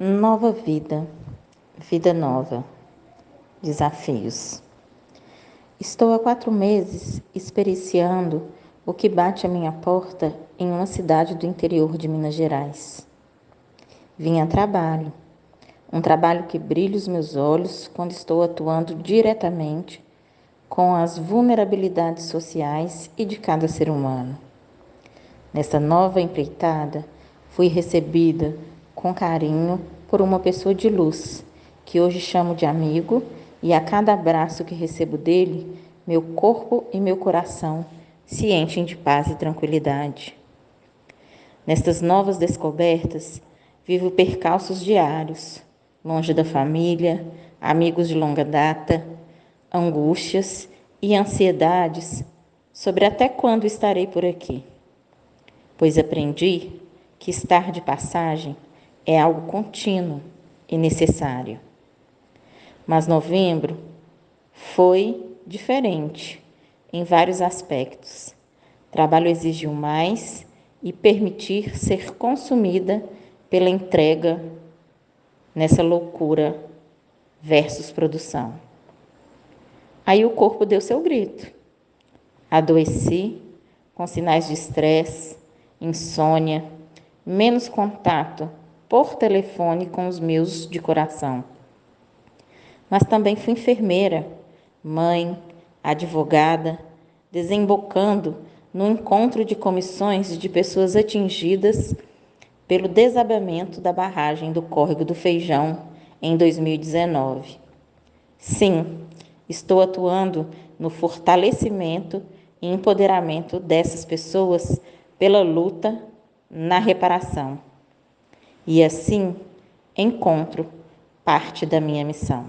Nova vida, vida nova, desafios. Estou há quatro meses experienciando o que bate à minha porta em uma cidade do interior de Minas Gerais. Vim a trabalho, um trabalho que brilha os meus olhos quando estou atuando diretamente com as vulnerabilidades sociais e de cada ser humano. Nessa nova empreitada, fui recebida com carinho por uma pessoa de luz, que hoje chamo de amigo, e a cada abraço que recebo dele, meu corpo e meu coração se enchem de paz e tranquilidade. Nestas novas descobertas, vivo percalços diários, longe da família, amigos de longa data, angústias e ansiedades sobre até quando estarei por aqui. Pois aprendi que estar de passagem é algo contínuo e necessário. Mas novembro foi diferente em vários aspectos. Trabalho exigiu mais e permitir ser consumida pela entrega nessa loucura versus produção. Aí o corpo deu seu grito. Adoeci com sinais de estresse, insônia, menos contato por telefone com os meus de coração. Mas também fui enfermeira, mãe, advogada, desembocando no encontro de comissões de pessoas atingidas pelo desabamento da barragem do Córrego do Feijão em 2019. Sim, estou atuando no fortalecimento e empoderamento dessas pessoas pela luta na reparação. E assim encontro parte da minha missão.